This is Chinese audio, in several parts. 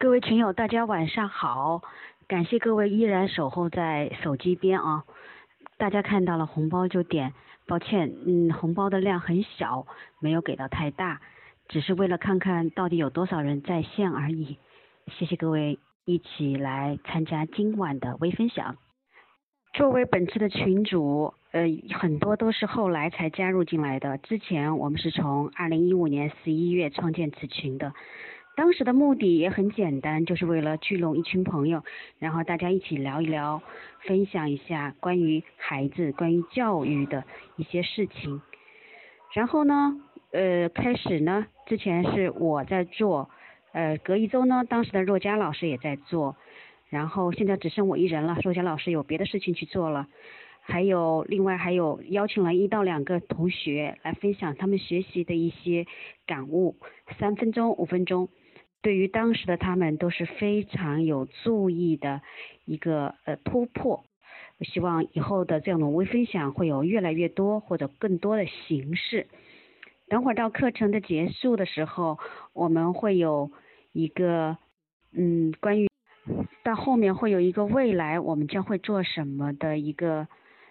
各位群友，大家晚上好！感谢各位依然守候在手机边啊！大家看到了红包就点，抱歉，嗯，红包的量很小，没有给到太大，只是为了看看到底有多少人在线而已。谢谢各位一起来参加今晚的微分享。作为本次的群主，呃，很多都是后来才加入进来的，之前我们是从二零一五年十一月创建此群的。当时的目的也很简单，就是为了聚拢一群朋友，然后大家一起聊一聊，分享一下关于孩子、关于教育的一些事情。然后呢，呃，开始呢，之前是我在做，呃，隔一周呢，当时的若佳老师也在做，然后现在只剩我一人了，若佳老师有别的事情去做了，还有另外还有邀请了一到两个同学来分享他们学习的一些感悟，三分钟、五分钟。对于当时的他们都是非常有注意的一个呃突破，希望以后的这样的微分享会有越来越多或者更多的形式。等会儿到课程的结束的时候，我们会有一个嗯关于到后面会有一个未来我们将会做什么的一个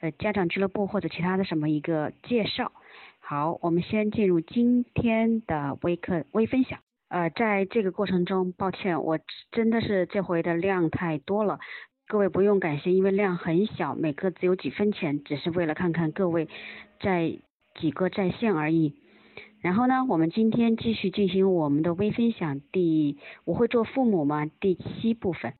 呃家长俱乐部或者其他的什么一个介绍。好，我们先进入今天的微课微分享。呃，在这个过程中，抱歉，我真的是这回的量太多了，各位不用感谢，因为量很小，每个只有几分钱，只是为了看看各位在几个在线而已。然后呢，我们今天继续进行我们的微分享，第我会做父母吗？第七部分。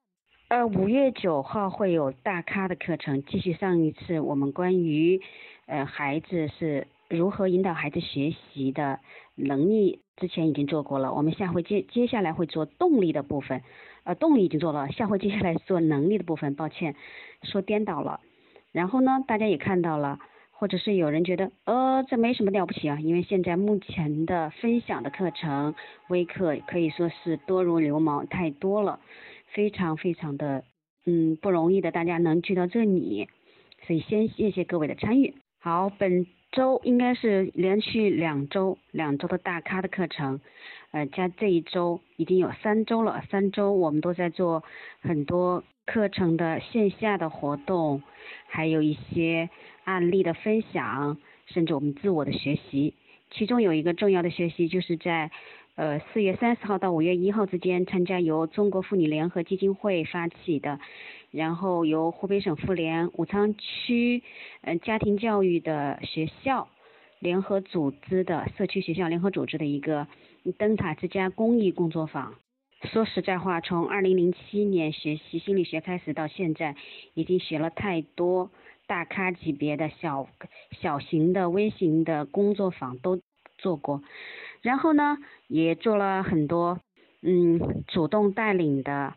呃，五月九号会有大咖的课程，继续上一次我们关于呃孩子是如何引导孩子学习的能力。之前已经做过了，我们下回接接下来会做动力的部分，呃，动力已经做了，下回接下来做能力的部分，抱歉，说颠倒了。然后呢，大家也看到了，或者是有人觉得，呃，这没什么了不起啊，因为现在目前的分享的课程微课可以说是多如牛毛，太多了，非常非常的，嗯，不容易的，大家能聚到这里，所以先谢谢各位的参与。好，本。周应该是连续两周，两周的大咖的课程，呃，加这一周已经有三周了。三周我们都在做很多课程的线下的活动，还有一些案例的分享，甚至我们自我的学习。其中有一个重要的学习，就是在呃四月三十号到五月一号之间，参加由中国妇女联合基金会发起的。然后由湖北省妇联武昌区嗯家庭教育的学校联合组织的社区学校联合组织的一个灯塔之家公益工作坊。说实在话，从二零零七年学习心理学开始到现在，已经学了太多大咖级别的小小型的微型的工作坊都做过，然后呢也做了很多嗯主动带领的。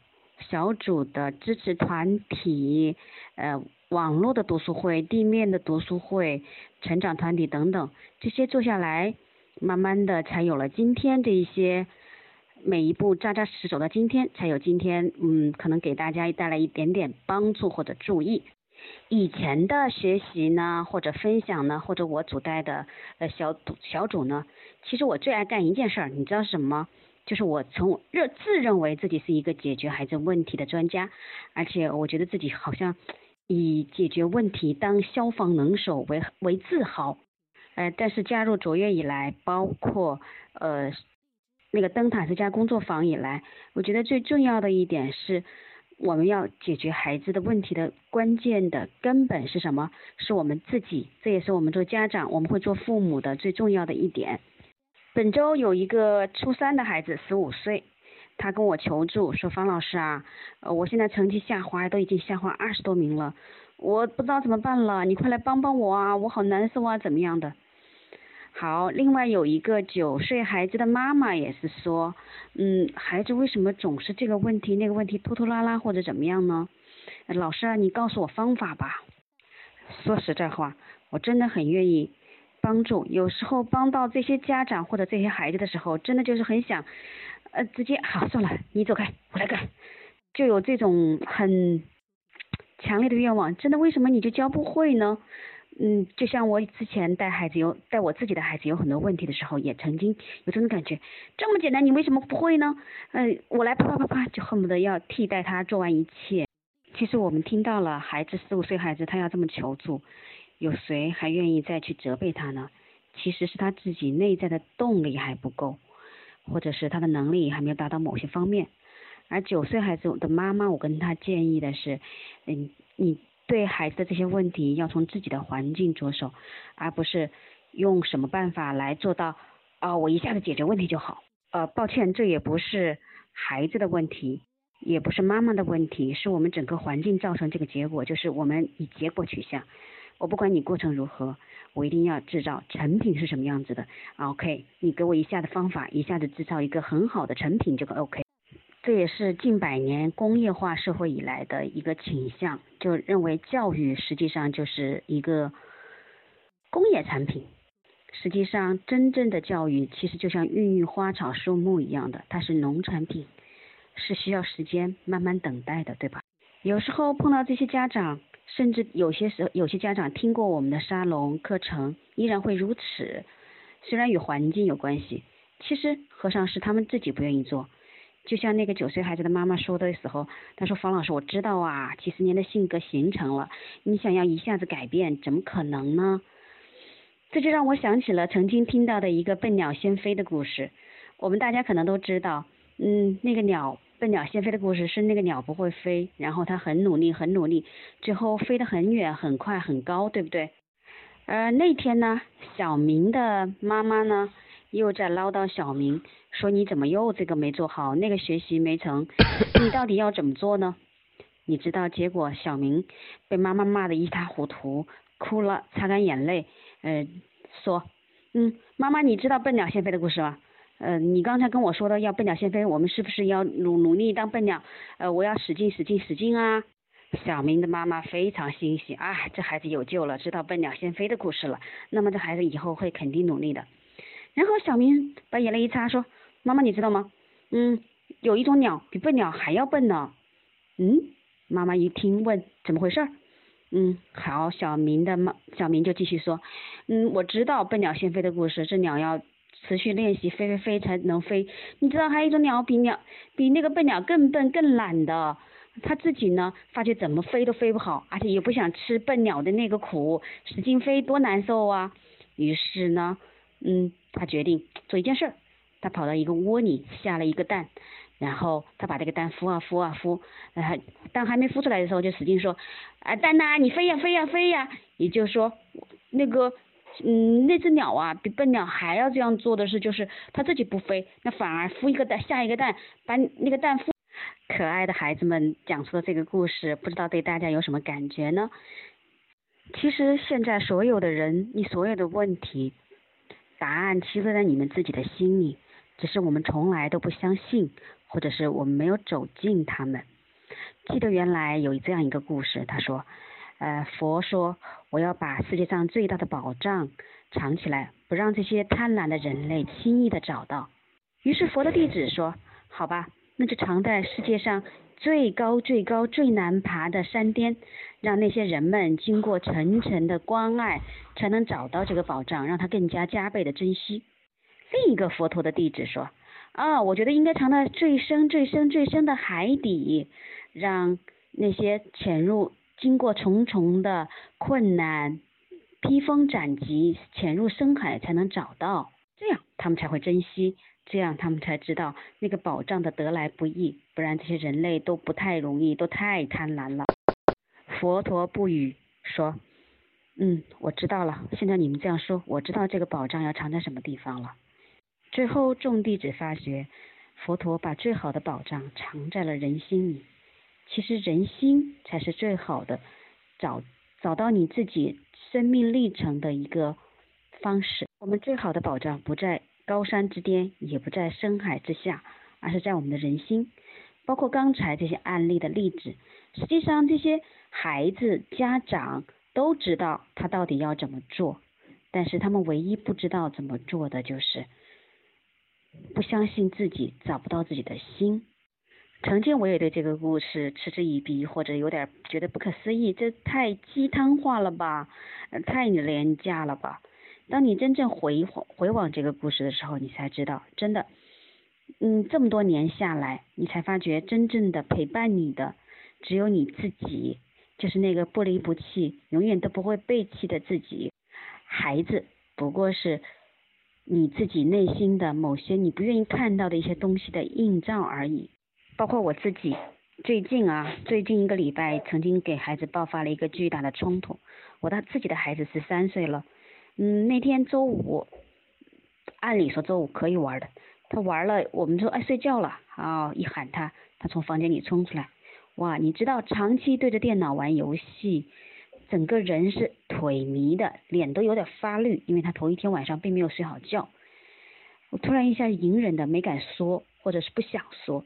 小组的支持团体，呃，网络的读书会、地面的读书会、成长团体等等，这些做下来，慢慢的才有了今天这一些，每一步扎扎实实走到今天，才有今天，嗯，可能给大家带来一点点帮助或者注意。以前的学习呢，或者分享呢，或者我组带的呃小组小组呢，其实我最爱干一件事儿，你知道是什么？就是我从认自认为自己是一个解决孩子问题的专家，而且我觉得自己好像以解决问题当消防能手为为自豪，呃，但是加入卓越以来，包括呃那个灯塔之家工作坊以来，我觉得最重要的一点是，我们要解决孩子的问题的关键的根本是什么？是我们自己，这也是我们做家长，我们会做父母的最重要的一点。本周有一个初三的孩子，十五岁，他跟我求助说：“方老师啊，呃，我现在成绩下滑，都已经下滑二十多名了，我不知道怎么办了，你快来帮帮我啊，我好难受啊，怎么样的？”好，另外有一个九岁孩子的妈妈也是说：“嗯，孩子为什么总是这个问题那个问题拖拖拉拉或者怎么样呢？老师啊，你告诉我方法吧。”说实在话，我真的很愿意。帮助有时候帮到这些家长或者这些孩子的时候，真的就是很想，呃，直接好算了，你走开，我来干，就有这种很强烈的愿望。真的，为什么你就教不会呢？嗯，就像我之前带孩子有带我自己的孩子有很多问题的时候，也曾经有这种感觉，这么简单你为什么不会呢？嗯，我来啪啪啪啪就恨不得要替代他做完一切。其实我们听到了孩子四五岁孩子他要这么求助，有谁还愿意再去责备他呢？其实是他自己内在的动力还不够，或者是他的能力还没有达到某些方面。而九岁孩子的妈妈，我跟他建议的是，嗯，你。对孩子的这些问题，要从自己的环境着手，而不是用什么办法来做到啊，我一下子解决问题就好。呃，抱歉，这也不是孩子的问题，也不是妈妈的问题，是我们整个环境造成这个结果，就是我们以结果取向。我不管你过程如何，我一定要制造成品是什么样子的。OK，你给我一下的方法，一下子制造一个很好的成品就 OK。这也是近百年工业化社会以来的一个倾向，就认为教育实际上就是一个工业产品。实际上，真正的教育其实就像孕育花草树木一样的，它是农产品，是需要时间慢慢等待的，对吧？有时候碰到这些家长，甚至有些时候有些家长听过我们的沙龙课程，依然会如此。虽然与环境有关系，其实和尚是他们自己不愿意做。就像那个九岁孩子的妈妈说的时候，她说：“方老师，我知道啊，几十年的性格形成了，你想要一下子改变，怎么可能呢？”这就让我想起了曾经听到的一个笨鸟先飞的故事。我们大家可能都知道，嗯，那个鸟笨鸟先飞的故事是那个鸟不会飞，然后它很努力很努力，最后飞得很远很快很高，对不对？呃，那天呢，小明的妈妈呢？又在唠叨小明，说你怎么又这个没做好，那个学习没成，你到底要怎么做呢？你知道结果，小明被妈妈骂得一塌糊涂，哭了，擦干眼泪，呃，说，嗯，妈妈，你知道笨鸟先飞的故事吗？呃，你刚才跟我说的要笨鸟先飞，我们是不是要努努力当笨鸟？呃，我要使劲使劲使劲啊！小明的妈妈非常欣喜啊，这孩子有救了，知道笨鸟先飞的故事了，那么这孩子以后会肯定努力的。然后小明把眼泪一擦，说：“妈妈，你知道吗？嗯，有一种鸟比笨鸟还要笨呢。”嗯，妈妈一听问：“怎么回事？”嗯，好，小明的妈，小明就继续说：“嗯，我知道笨鸟先飞的故事，这鸟要持续练习飞飞飞才能飞。你知道还有一种鸟比鸟比那个笨鸟更笨更懒的，它自己呢发觉怎么飞都飞不好，而且也不想吃笨鸟的那个苦，使劲飞多难受啊。于是呢，嗯。”他决定做一件事儿，他跑到一个窝里下了一个蛋，然后他把这个蛋孵啊孵啊孵，呃，蛋还没孵出来的时候就使劲说，啊蛋呐，你飞呀飞呀飞呀，也就是说，那个，嗯，那只鸟啊，比笨鸟还要这样做的是，就是它自己不飞，那反而孵一个蛋下一个蛋，把那个蛋孵。可爱的孩子们讲述的这个故事，不知道对大家有什么感觉呢？其实现在所有的人，你所有的问题。答案其实在你们自己的心里，只是我们从来都不相信，或者是我们没有走进他们。记得原来有这样一个故事，他说，呃，佛说我要把世界上最大的宝藏藏起来，不让这些贪婪的人类轻易的找到。于是佛的弟子说，好吧，那就藏在世界上。最高最高最难爬的山巅，让那些人们经过层层的关爱，才能找到这个宝藏，让他更加加倍的珍惜。另一个佛陀的弟子说：“啊，我觉得应该藏在最深最深最深的海底，让那些潜入经过重重的困难、披风斩棘潜入深海才能找到，这样他们才会珍惜。”这样他们才知道那个宝藏的得来不易，不然这些人类都不太容易，都太贪婪了。佛陀不语，说：“嗯，我知道了。现在你们这样说，我知道这个宝藏要藏在什么地方了。”最后众弟子发觉，佛陀把最好的宝藏藏在了人心里。其实人心才是最好的找找到你自己生命历程的一个方式。我们最好的宝藏不在。高山之巅也不在深海之下，而是在我们的人心。包括刚才这些案例的例子，实际上这些孩子家长都知道他到底要怎么做，但是他们唯一不知道怎么做的就是不相信自己，找不到自己的心。曾经我也对这个故事嗤之以鼻，或者有点觉得不可思议，这太鸡汤化了吧，太廉价了吧。当你真正回回望这个故事的时候，你才知道，真的，嗯，这么多年下来，你才发觉真正的陪伴你的只有你自己，就是那个不离不弃、永远都不会背弃的自己。孩子不过是你自己内心的某些你不愿意看到的一些东西的映照而已。包括我自己，最近啊，最近一个礼拜曾经给孩子爆发了一个巨大的冲突。我的自己的孩子十三岁了。嗯，那天周五，按理说周五可以玩的，他玩了，我们说哎睡觉了，啊一喊他，他从房间里冲出来，哇，你知道长期对着电脑玩游戏，整个人是腿迷的，脸都有点发绿，因为他头一天晚上并没有睡好觉。我突然一下隐忍的没敢说，或者是不想说，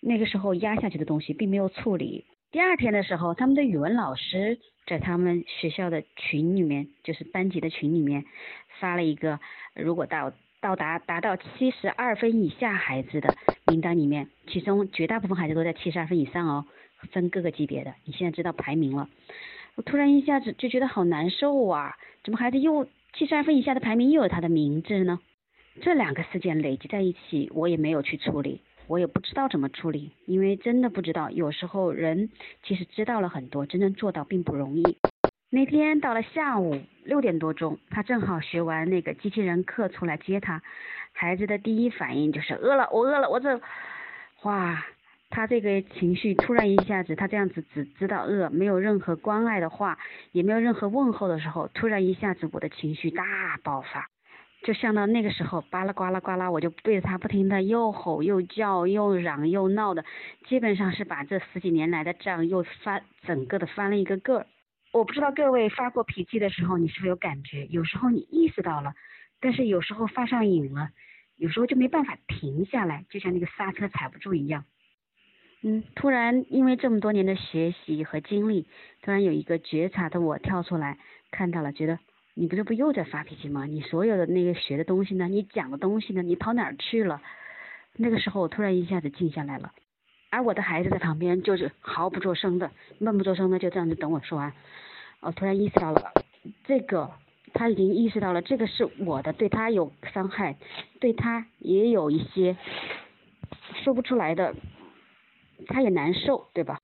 那个时候压下去的东西并没有处理。第二天的时候，他们的语文老师在他们学校的群里面，就是班级的群里面发了一个，如果到到达达到七十二分以下孩子的名单里面，其中绝大部分孩子都在七十二分以上哦，分各个级别的。你现在知道排名了，我突然一下子就觉得好难受啊！怎么孩子又七十二分以下的排名又有他的名字呢？这两个事件累积在一起，我也没有去处理。我也不知道怎么处理，因为真的不知道。有时候人其实知道了很多，真正做到并不容易。那天到了下午六点多钟，他正好学完那个机器人课出来接他。孩子的第一反应就是饿了，我饿了，我这，哇，他这个情绪突然一下子，他这样子只知道饿，没有任何关爱的话，也没有任何问候的时候，突然一下子我的情绪大爆发。就像到那个时候，巴拉呱啦呱啦，我就对着他不停的又吼又叫又嚷又闹的，基本上是把这十几年来的账又翻整个的翻了一个个儿。我不知道各位发过脾气的时候，你是否有感觉？有时候你意识到了，但是有时候发上瘾了，有时候就没办法停下来，就像那个刹车踩不住一样。嗯，突然因为这么多年的学习和经历，突然有一个觉察的我跳出来，看到了，觉得。你不是不又在发脾气吗？你所有的那个学的东西呢？你讲的东西呢？你跑哪儿去了？那个时候我突然一下子静下来了，而我的孩子在旁边就是毫不作声的，闷不作声的就这样子等我说完。我突然意识到了，这个他已经意识到了，这个是我的，对他有伤害，对他也有一些说不出来的，他也难受，对吧？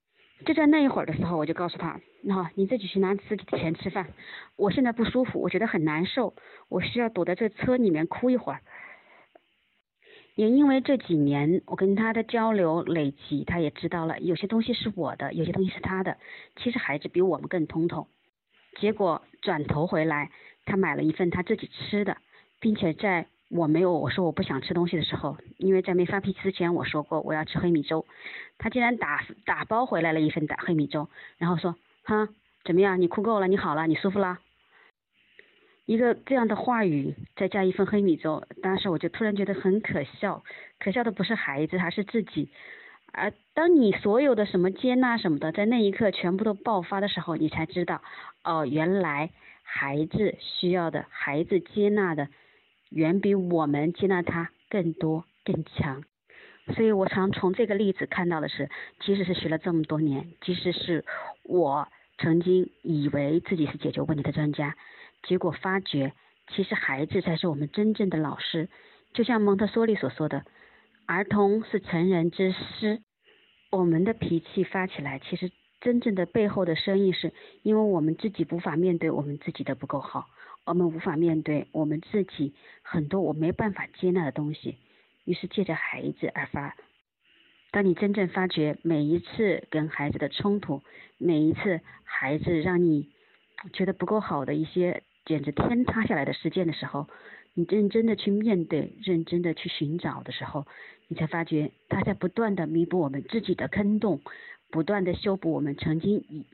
就在那一会儿的时候，我就告诉他。那你自己去拿自己的钱吃饭，我现在不舒服，我觉得很难受，我需要躲在这车里面哭一会儿。也因为这几年我跟他的交流累积，他也知道了有些东西是我的，有些东西是他的。其实孩子比我们更通透。结果转头回来，他买了一份他自己吃的，并且在我没有我说我不想吃东西的时候，因为在没发脾气之前我说过我要吃黑米粥，他竟然打打包回来了一份打黑米粥，然后说。哈，怎么样？你哭够了，你好了，你舒服了？一个这样的话语，再加一份黑米粥，当时我就突然觉得很可笑。可笑的不是孩子，还是自己。而当你所有的什么接纳什么的，在那一刻全部都爆发的时候，你才知道，哦，原来孩子需要的，孩子接纳的，远比我们接纳他更多更强。所以我常从这个例子看到的是，即使是学了这么多年，即使是我曾经以为自己是解决问题的专家，结果发觉其实孩子才是我们真正的老师。就像蒙特梭利所说的，儿童是成人之师。我们的脾气发起来，其实真正的背后的深意是，因为我们自己无法面对我们自己的不够好，我们无法面对我们自己很多我没办法接纳的东西。于是借着孩子而发。当你真正发觉每一次跟孩子的冲突，每一次孩子让你觉得不够好的一些简直天塌下来的事件的时候，你认真的去面对，认真的去寻找的时候，你才发觉他在不断的弥补我们自己的坑洞，不断的修补我们曾经已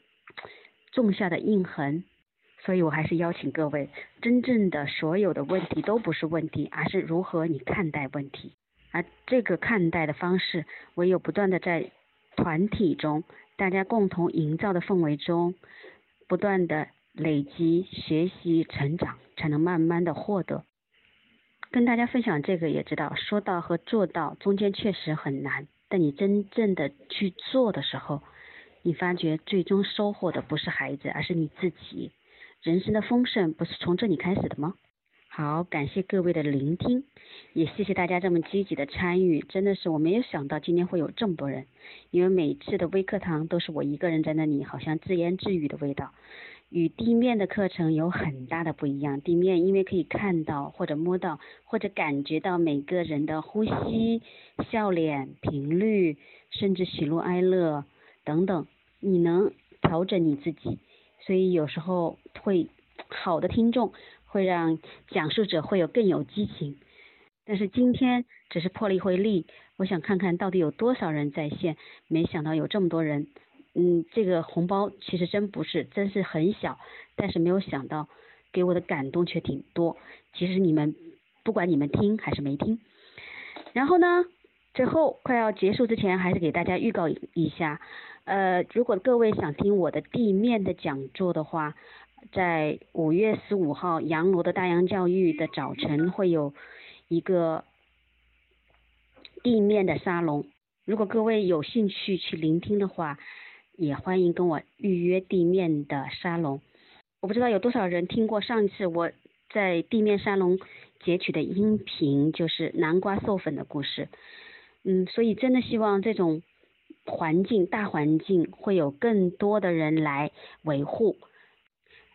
种下的印痕。所以我还是邀请各位，真正的所有的问题都不是问题，而是如何你看待问题。而这个看待的方式，唯有不断的在团体中，大家共同营造的氛围中，不断的累积、学习、成长，才能慢慢的获得。跟大家分享这个也知道，说到和做到中间确实很难。但你真正的去做的时候，你发觉最终收获的不是孩子，而是你自己。人生的丰盛不是从这里开始的吗？好，感谢各位的聆听，也谢谢大家这么积极的参与。真的是我没有想到今天会有这么多人，因为每次的微课堂都是我一个人在那里，好像自言自语的味道，与地面的课程有很大的不一样。地面因为可以看到或者摸到或者感觉到每个人的呼吸、笑脸、频率，甚至喜怒哀乐等等，你能调整你自己。所以有时候会好的听众会让讲述者会有更有激情，但是今天只是破了一回例，我想看看到底有多少人在线，没想到有这么多人，嗯，这个红包其实真不是，真是很小，但是没有想到给我的感动却挺多。其实你们不管你们听还是没听，然后呢，最后快要结束之前，还是给大家预告一下。呃，如果各位想听我的地面的讲座的话，在五月十五号阳罗的大洋教育的早晨会有一个地面的沙龙。如果各位有兴趣去聆听的话，也欢迎跟我预约地面的沙龙。我不知道有多少人听过上次我在地面沙龙截取的音频，就是南瓜授粉的故事。嗯，所以真的希望这种。环境大环境会有更多的人来维护，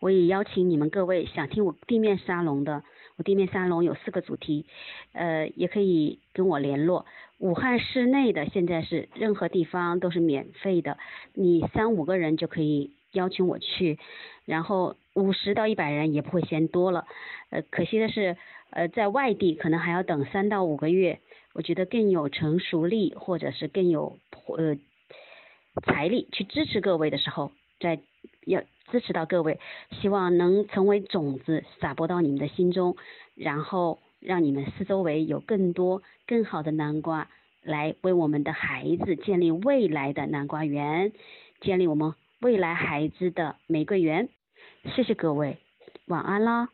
我也邀请你们各位想听我地面沙龙的，我地面沙龙有四个主题，呃，也可以跟我联络。武汉市内的现在是任何地方都是免费的，你三五个人就可以邀请我去，然后五十到一百人也不会嫌多了。呃，可惜的是，呃，在外地可能还要等三到五个月。我觉得更有成熟力，或者是更有呃财力去支持各位的时候，在要支持到各位，希望能成为种子撒播到你们的心中，然后让你们四周围有更多更好的南瓜，来为我们的孩子建立未来的南瓜园，建立我们未来孩子的玫瑰园。谢谢各位，晚安啦。